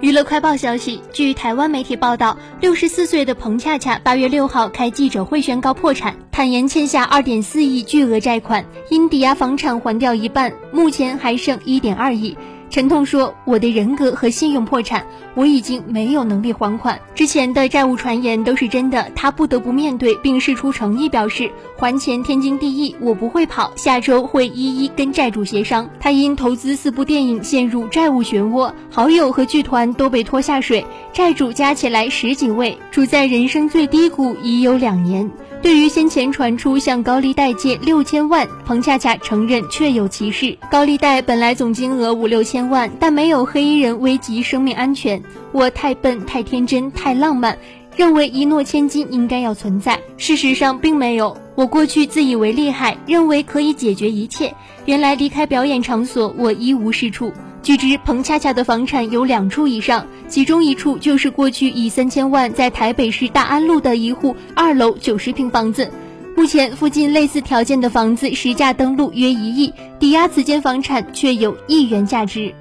娱乐快报消息，据台湾媒体报道，六十四岁的彭恰恰八月六号开记者会宣告破产，坦言欠下二点四亿巨额债款，因抵押房产还掉一半，目前还剩一点二亿。陈痛说：“我的人格和信用破产，我已经没有能力还款。之前的债务传言都是真的，他不得不面对，并释出诚意，表示还钱天经地义，我不会跑，下周会一一跟债主协商。他因投资四部电影陷入债务漩涡，好友和剧团都被拖下水，债主加起来十几位，处在人生最低谷已有两年。”对于先前传出向高利贷借六千万，彭恰恰承认确有其事。高利贷本来总金额五六千千万，但没有黑衣人危及生命安全。我太笨、太天真、太浪漫，认为一诺千金应该要存在。事实上并没有。我过去自以为厉害，认为可以解决一切，原来离开表演场所，我一无是处。据知，彭恰恰的房产有两处以上，其中一处就是过去以三千万在台北市大安路的一户二楼九十平房子。目前附近类似条件的房子实价登录约一亿，抵押此间房产却有亿元价值。